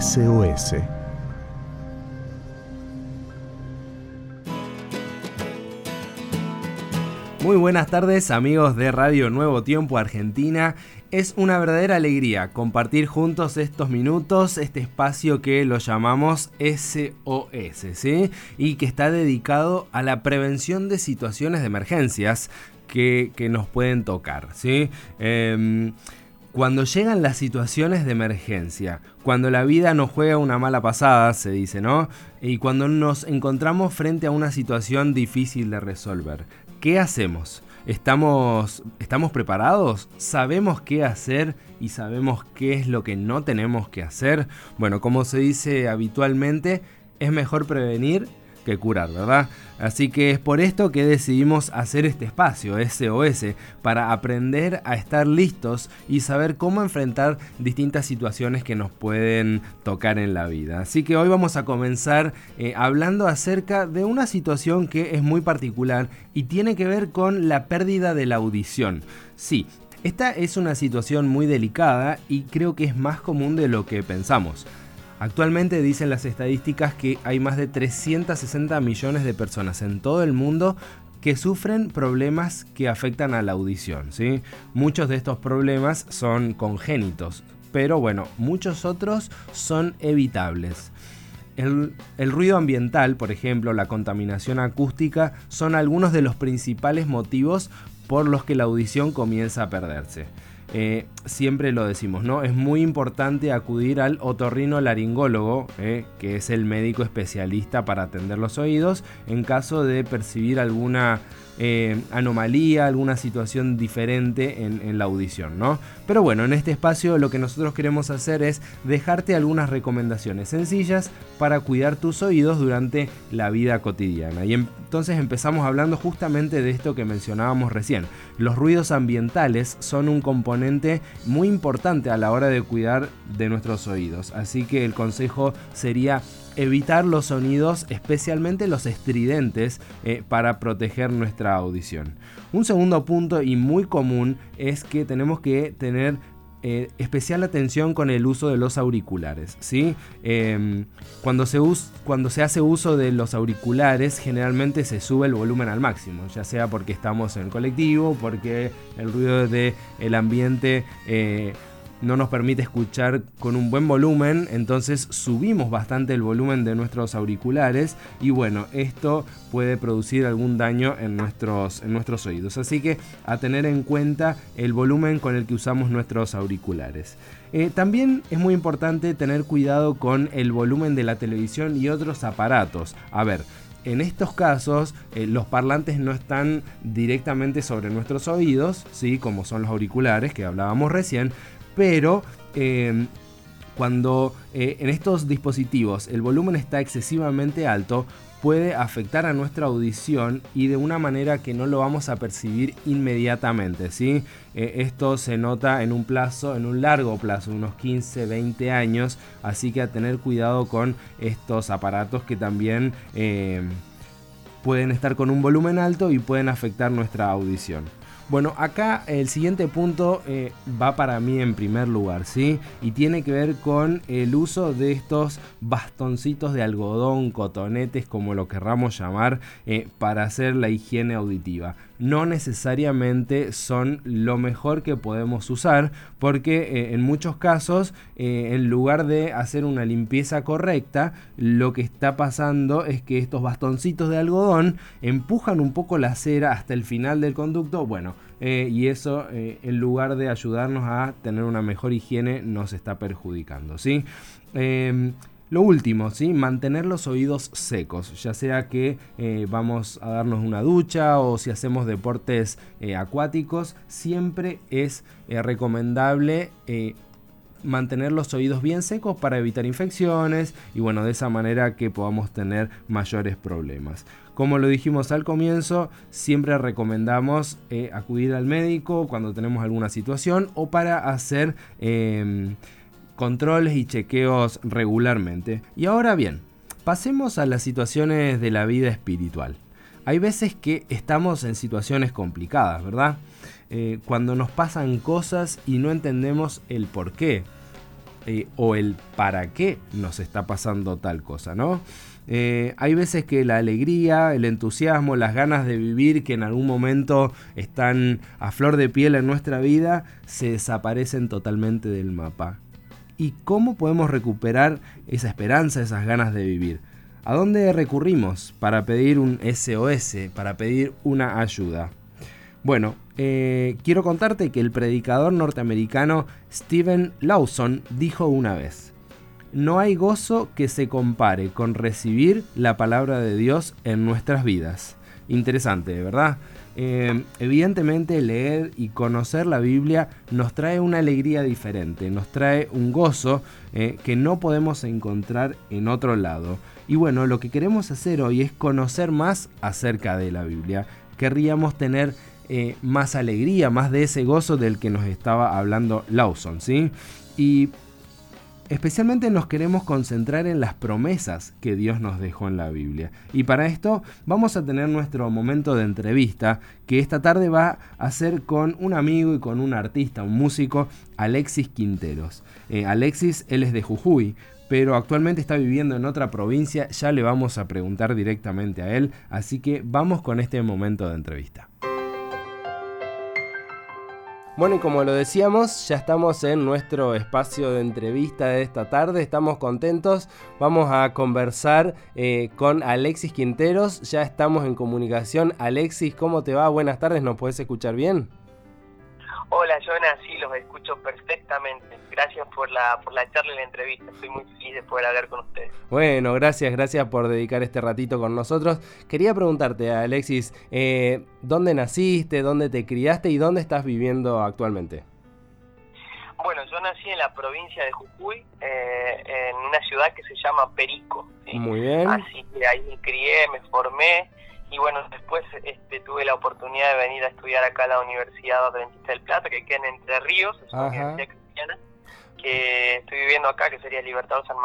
SOS. Muy buenas tardes amigos de Radio Nuevo Tiempo Argentina. Es una verdadera alegría compartir juntos estos minutos, este espacio que lo llamamos SOS, ¿sí? Y que está dedicado a la prevención de situaciones de emergencias que, nos pueden tocar, ¿sí? Em, cuando llegan las situaciones de emergencia, cuando la vida nos juega una mala pasada, se dice, ¿no? Y cuando nos encontramos frente a una situación difícil de resolver, ¿qué hacemos? ¿Estamos, ¿Estamos preparados? ¿Sabemos qué hacer y sabemos qué es lo que no tenemos que hacer? Bueno, como se dice habitualmente, es mejor prevenir que curar, ¿verdad? Así que es por esto que decidimos hacer este espacio SOS para aprender a estar listos y saber cómo enfrentar distintas situaciones que nos pueden tocar en la vida. Así que hoy vamos a comenzar eh, hablando acerca de una situación que es muy particular y tiene que ver con la pérdida de la audición. Sí, esta es una situación muy delicada y creo que es más común de lo que pensamos. Actualmente dicen las estadísticas que hay más de 360 millones de personas en todo el mundo que sufren problemas que afectan a la audición. ¿sí? Muchos de estos problemas son congénitos, pero bueno, muchos otros son evitables. El, el, ruido ambiental, por ejemplo, la contaminación acústica, son algunos de los principales motivos por los que la audición comienza a perderse. Eh, siempre lo decimos, ¿no? Es muy importante acudir al otorrino laringólogo, eh, que es el médico especialista para atender los oídos, en caso de percibir alguna eh, anomalía, alguna situación diferente en, la audición, ¿no? Pero bueno, en este espacio lo que nosotros queremos hacer es dejarte algunas recomendaciones sencillas para cuidar tus oídos durante la vida cotidiana. Y entonces empezamos hablando justamente de esto que mencionábamos recién. Los ruidos ambientales son un componente muy importante a la hora de cuidar de nuestros oídos. Así que el consejo sería evitar los sonidos, especialmente los estridentes, eh, para proteger nuestra audición. Un segundo punto y muy común es que tenemos que tener eh, especial atención con el uso de los auriculares. ¿sí? Em, cuando, se hace uso de los auriculares, generalmente se sube el volumen al máximo, ya sea porque estamos en el colectivo, porque el ruido del el ambiente eh, no nos permite escuchar con un buen volumen, entonces subimos bastante el volumen de nuestros auriculares y bueno, esto puede producir algún daño en nuestros, en nuestros oídos. Así que a tener en cuenta el volumen con el que usamos nuestros auriculares. Eh, también es muy importante tener cuidado con el volumen de la televisión y otros aparatos. A ver, en estos casos eh, los parlantes no están directamente sobre nuestros oídos, ¿sí? como son los auriculares que hablábamos recién, pero em, cuando eh, en estos dispositivos el volumen está excesivamente alto, puede afectar a nuestra audición y de una manera que no lo vamos a percibir inmediatamente. ¿sí? Eh, esto se nota en un plazo, en un largo plazo, unos 15, 20 años, así que a tener cuidado con estos aparatos que también em, pueden estar con un volumen alto y pueden afectar nuestra audición. Bueno, acá el siguiente punto eh, va para mí en primer lugar, ¿sí? Y tiene que ver con el uso de estos bastoncitos de algodón, cotonetes, como lo querramos llamar, eh, para hacer la higiene auditiva. No necesariamente son lo mejor que podemos usar, porque eh, en muchos casos, en lugar de hacer una limpieza correcta, lo que está pasando es que estos bastoncitos de algodón empujan un poco la cera hasta el final del conducto. Bueno, eh, y eso eh, en lugar de ayudarnos a tener una mejor higiene nos está perjudicando. ¿sí? Lo último, ¿sí? mantener los oídos secos, ya sea que eh, vamos a darnos una ducha o si hacemos deportes acuáticos, siempre es recomendable mantener los oídos bien secos para evitar infecciones y bueno, de esa manera que podamos tener mayores problemas. Como lo dijimos al comienzo, siempre recomendamos eh, acudir al médico cuando tenemos alguna situación o para hacer em, controles y chequeos regularmente. Y ahora bien, pasemos a las situaciones de la vida espiritual. Hay veces que estamos en situaciones complicadas, ¿verdad? Eh, cuando nos pasan cosas y no entendemos el por qué eh, o el para qué nos está pasando tal cosa, ¿no? Eh, hay veces que la alegría, el entusiasmo, las ganas de vivir que en algún momento están a flor de piel en nuestra vida, se desaparecen totalmente del mapa. ¿Y cómo podemos recuperar esa esperanza, esas ganas de vivir? ¿A dónde recurrimos para pedir un SOS, para pedir una ayuda? Bueno, eh, quiero contarte que el predicador norteamericano Stephen Lawson dijo una vez, no hay gozo que se compare con recibir la palabra de Dios en nuestras vidas. Interesante, ¿verdad? Eh, evidentemente leer y conocer la Biblia nos trae una alegría diferente, nos trae un gozo eh, que no podemos encontrar en otro lado. Y bueno, lo que queremos hacer hoy es conocer más acerca de la Biblia. Querríamos tener eh, más alegría, más de ese gozo del que nos estaba hablando Lawson, ¿sí? Y especialmente nos queremos concentrar en las promesas que Dios nos dejó en la Biblia. Y para esto vamos a tener nuestro momento de entrevista, que esta tarde va a ser con un amigo y con un artista, un músico, Alexis Quinteros. Eh, Alexis, él es de Jujuy, pero actualmente está viviendo en otra provincia, ya le vamos a preguntar directamente a él, así que vamos con este momento de entrevista. Bueno, y como lo decíamos, ya estamos en nuestro espacio de entrevista de esta tarde, estamos contentos, vamos a conversar eh, con Alexis Quinteros, ya estamos en comunicación. Alexis, ¿cómo te va? Buenas tardes, ¿nos puedes escuchar bien? Hola, Jonas, sí, los escucho perfectamente. Gracias por la, por la charla y la entrevista. Estoy muy feliz de poder hablar con ustedes. Bueno, gracias, gracias por dedicar este ratito con nosotros. Quería preguntarte, Alexis, eh, ¿dónde naciste, dónde te criaste y dónde estás viviendo actualmente? Bueno, yo nací en la provincia de Jujuy, eh, en una ciudad que se llama Perico. Muy bien. Así que ahí me crié, me formé y bueno, después este, tuve la oportunidad de venir a estudiar acá a la Universidad Adventista del Plata, que queda en Entre Ríos, es una universidad cristiana, que estoy viviendo acá, que sería Libertad San,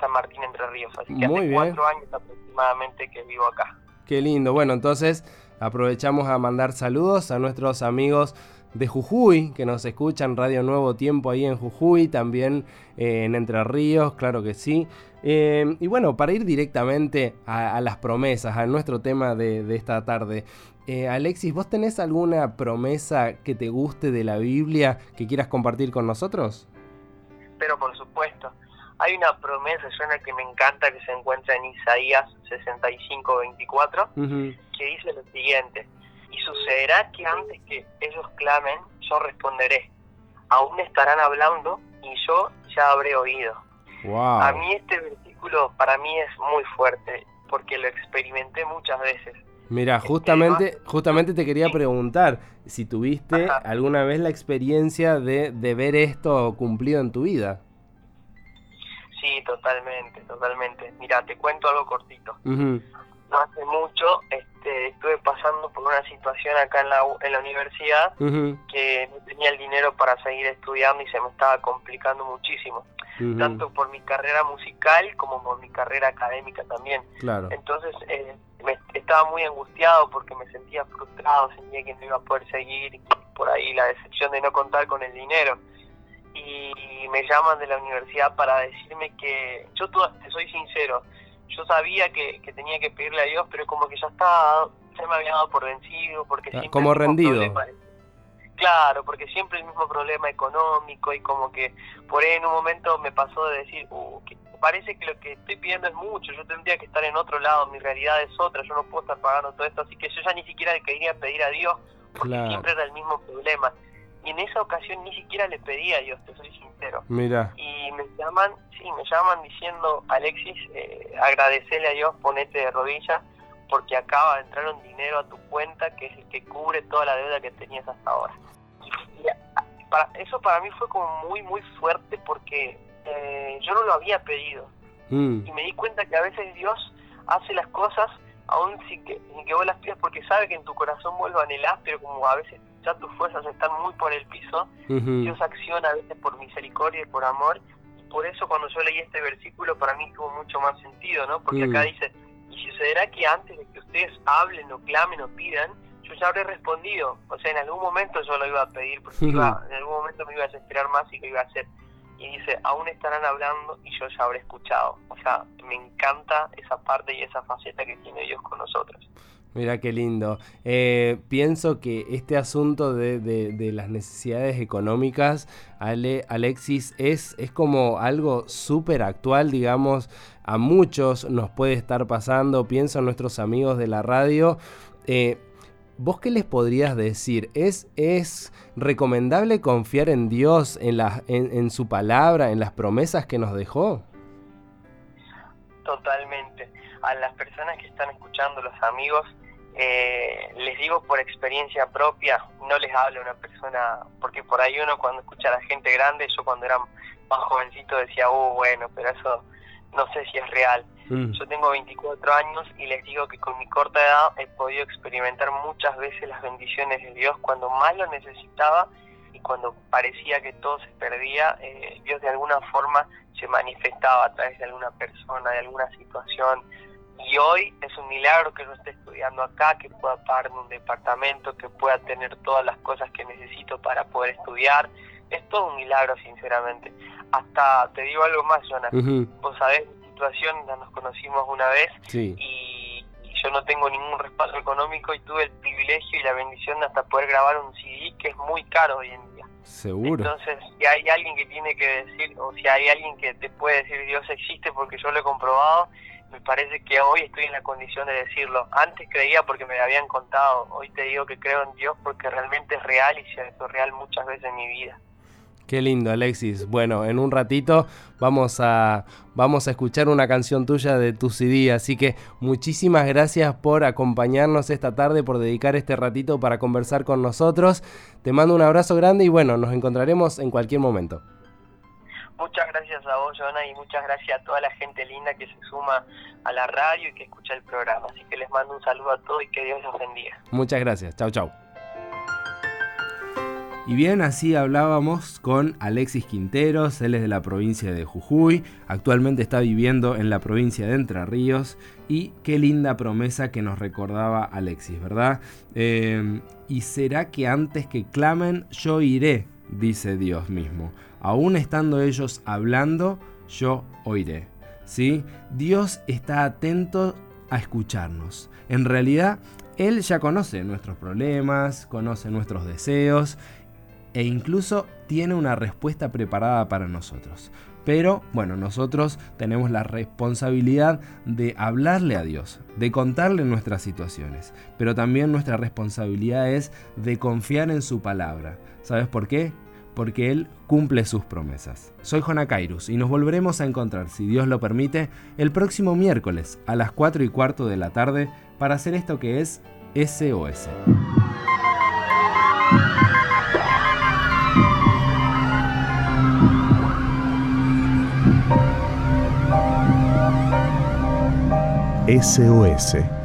San Martín Entre Ríos. Así que hace cuatro años aproximadamente que vivo acá. Qué lindo. Bueno, entonces aprovechamos a mandar saludos a nuestros amigos de Jujuy, que nos escuchan Radio Nuevo Tiempo ahí en Jujuy, también eh, en Entre Ríos, claro que sí. Eh, y bueno, para ir directamente a, las promesas, a nuestro tema de, esta tarde. Eh, Alexis, ¿vos tenés alguna promesa que te guste de la Biblia que quieras compartir con nosotros? Pero por supuesto. Hay una promesa, suena que me encanta, que se encuentra en Isaías 65, 24, que dice lo siguiente y sucederá que antes que ellos clamen, yo responderé. Aún estarán hablando y yo ya habré oído. A mí este versículo para mí es muy fuerte porque lo experimenté muchas veces. Mira, justamente, justamente te quería preguntar si tuviste alguna vez la experiencia de, de, ver esto cumplido en tu vida. Sí, totalmente, totalmente. Mira, te cuento algo cortito no hace mucho este, estuve pasando por una situación acá en la, en la universidad que no tenía el dinero para seguir estudiando y se me estaba complicando muchísimo, tanto por mi carrera musical como por mi carrera académica también. Claro. Entonces eh, me, estaba muy angustiado porque me sentía frustrado, sentía que no iba a poder seguir, por ahí la decepción de no contar con el dinero. Y me llaman de la universidad para decirme que, yo te soy sincero, yo sabía que, tenía que pedirle a Dios, pero como que ya estaba, ya me había dado por vencido, porque ah, como rendido. claro, porque siempre el mismo problema económico y como que por ahí en un momento me pasó de decir, uh, que parece que lo que estoy pidiendo es mucho, yo tendría que estar en otro lado, mi realidad es otra, yo no puedo estar pagando todo esto, así que yo ya ni siquiera le quería pedir a Dios, porque siempre era el mismo problema. Y en esa ocasión ni siquiera le pedí a Dios, te soy sincero. Mira. Y me llaman, sí, me llaman diciendo, Alexis, eh, agradecele a Dios, ponete de rodillas, porque acaba de entrar un dinero a tu cuenta que es el que cubre toda la deuda que tenías hasta ahora. Y, para, eso para mí fue como muy, muy fuerte porque eh, yo no lo había pedido. Mm. Y me di cuenta que a veces Dios hace las cosas aún sin que, sin que vos las pidas porque sabe que en tu corazón vuelva a anhelar, pero como a veces ya tus fuerzas están muy por el piso, Dios acciona a veces por misericordia y por amor, y por eso cuando yo leí este versículo para mí tuvo mucho más sentido, ¿no? Porque acá dice, y sucederá que antes de que ustedes hablen o clamen o pidan, yo ya habré respondido, o sea, en algún momento yo lo iba a pedir, porque iba, en algún momento me iba a desesperar más y lo iba a hacer. Y dice, aún estarán hablando y yo ya habré escuchado. O sea, me encanta esa parte y esa faceta que tiene Dios con nosotros. Mira qué lindo. Eh, pienso que este asunto de, las necesidades económicas, Ale, Alexis, es, es como algo súper actual, digamos, a muchos nos puede estar pasando. Pienso en nuestros amigos de la radio. Eh, ¿Vos qué les podrías decir? ¿Es, ¿Es recomendable confiar en Dios, en, la, en su palabra, en las promesas que nos dejó? Totalmente. A las personas que están escuchando, los amigos, eh, les digo por experiencia propia, no les hablo a una persona, porque por ahí uno cuando escucha a la gente grande, yo cuando era más jovencito decía, oh, bueno, pero eso no sé si es real. Mm. Yo tengo 24 años y les digo que con mi corta edad he podido experimentar muchas veces las bendiciones de Dios cuando más lo necesitaba y cuando parecía que todo se perdía, eh, Dios de alguna forma se manifestaba a través de alguna persona, de alguna situación, y hoy es un milagro que yo esté estudiando acá, que pueda pagarme un departamento, que pueda tener todas las cosas que necesito para poder estudiar. Es todo un milagro, sinceramente. Hasta te digo algo más, Jonas. Vos sabés situación, ya nos conocimos una vez y, yo no tengo ningún respaldo económico y tuve el privilegio y la bendición de hasta poder grabar un CD que es muy caro hoy en día. Seguro. Entonces, si hay alguien que tiene que decir, o si hay alguien que te puede decir Dios existe porque yo lo he comprobado, me parece que hoy estoy en la condición de decirlo. Antes creía porque me lo habían contado, hoy te digo que creo en Dios porque realmente es real y se ha hecho real muchas veces en mi vida. Qué lindo, Alexis. Bueno, en un ratito vamos a, vamos a escuchar una canción tuya de tu CD, así que muchísimas gracias por acompañarnos esta tarde, por dedicar este ratito para conversar con nosotros. Te mando un abrazo grande y bueno, nos encontraremos en cualquier momento. Muchas gracias a vos, Jonah, y muchas gracias a toda la gente linda que se suma a la radio y que escucha el programa. Así que les mando un saludo a todos y que Dios los bendiga. Muchas gracias. Chau, chau. Y bien, así hablábamos con Alexis Quinteros, él es de la provincia de Jujuy, actualmente está viviendo en la provincia de Entre Ríos y qué linda promesa que nos recordaba Alexis, ¿verdad? Eh, y será que antes que clamen yo iré, dice Dios mismo aún estando ellos hablando, yo oiré. ¿Sí? Dios está atento a escucharnos. En realidad, Él ya conoce nuestros problemas, conoce nuestros deseos e incluso tiene una respuesta preparada para nosotros. Pero bueno, nosotros tenemos la responsabilidad de hablarle a Dios, de contarle nuestras situaciones, pero también nuestra responsabilidad es de confiar en su palabra. ¿Sabes por qué? porque Él cumple sus promesas. Soy Jona Kairus y nos volveremos a encontrar, si Dios lo permite, el próximo miércoles a las 4 y cuarto de la tarde para hacer esto que es SOS. SOS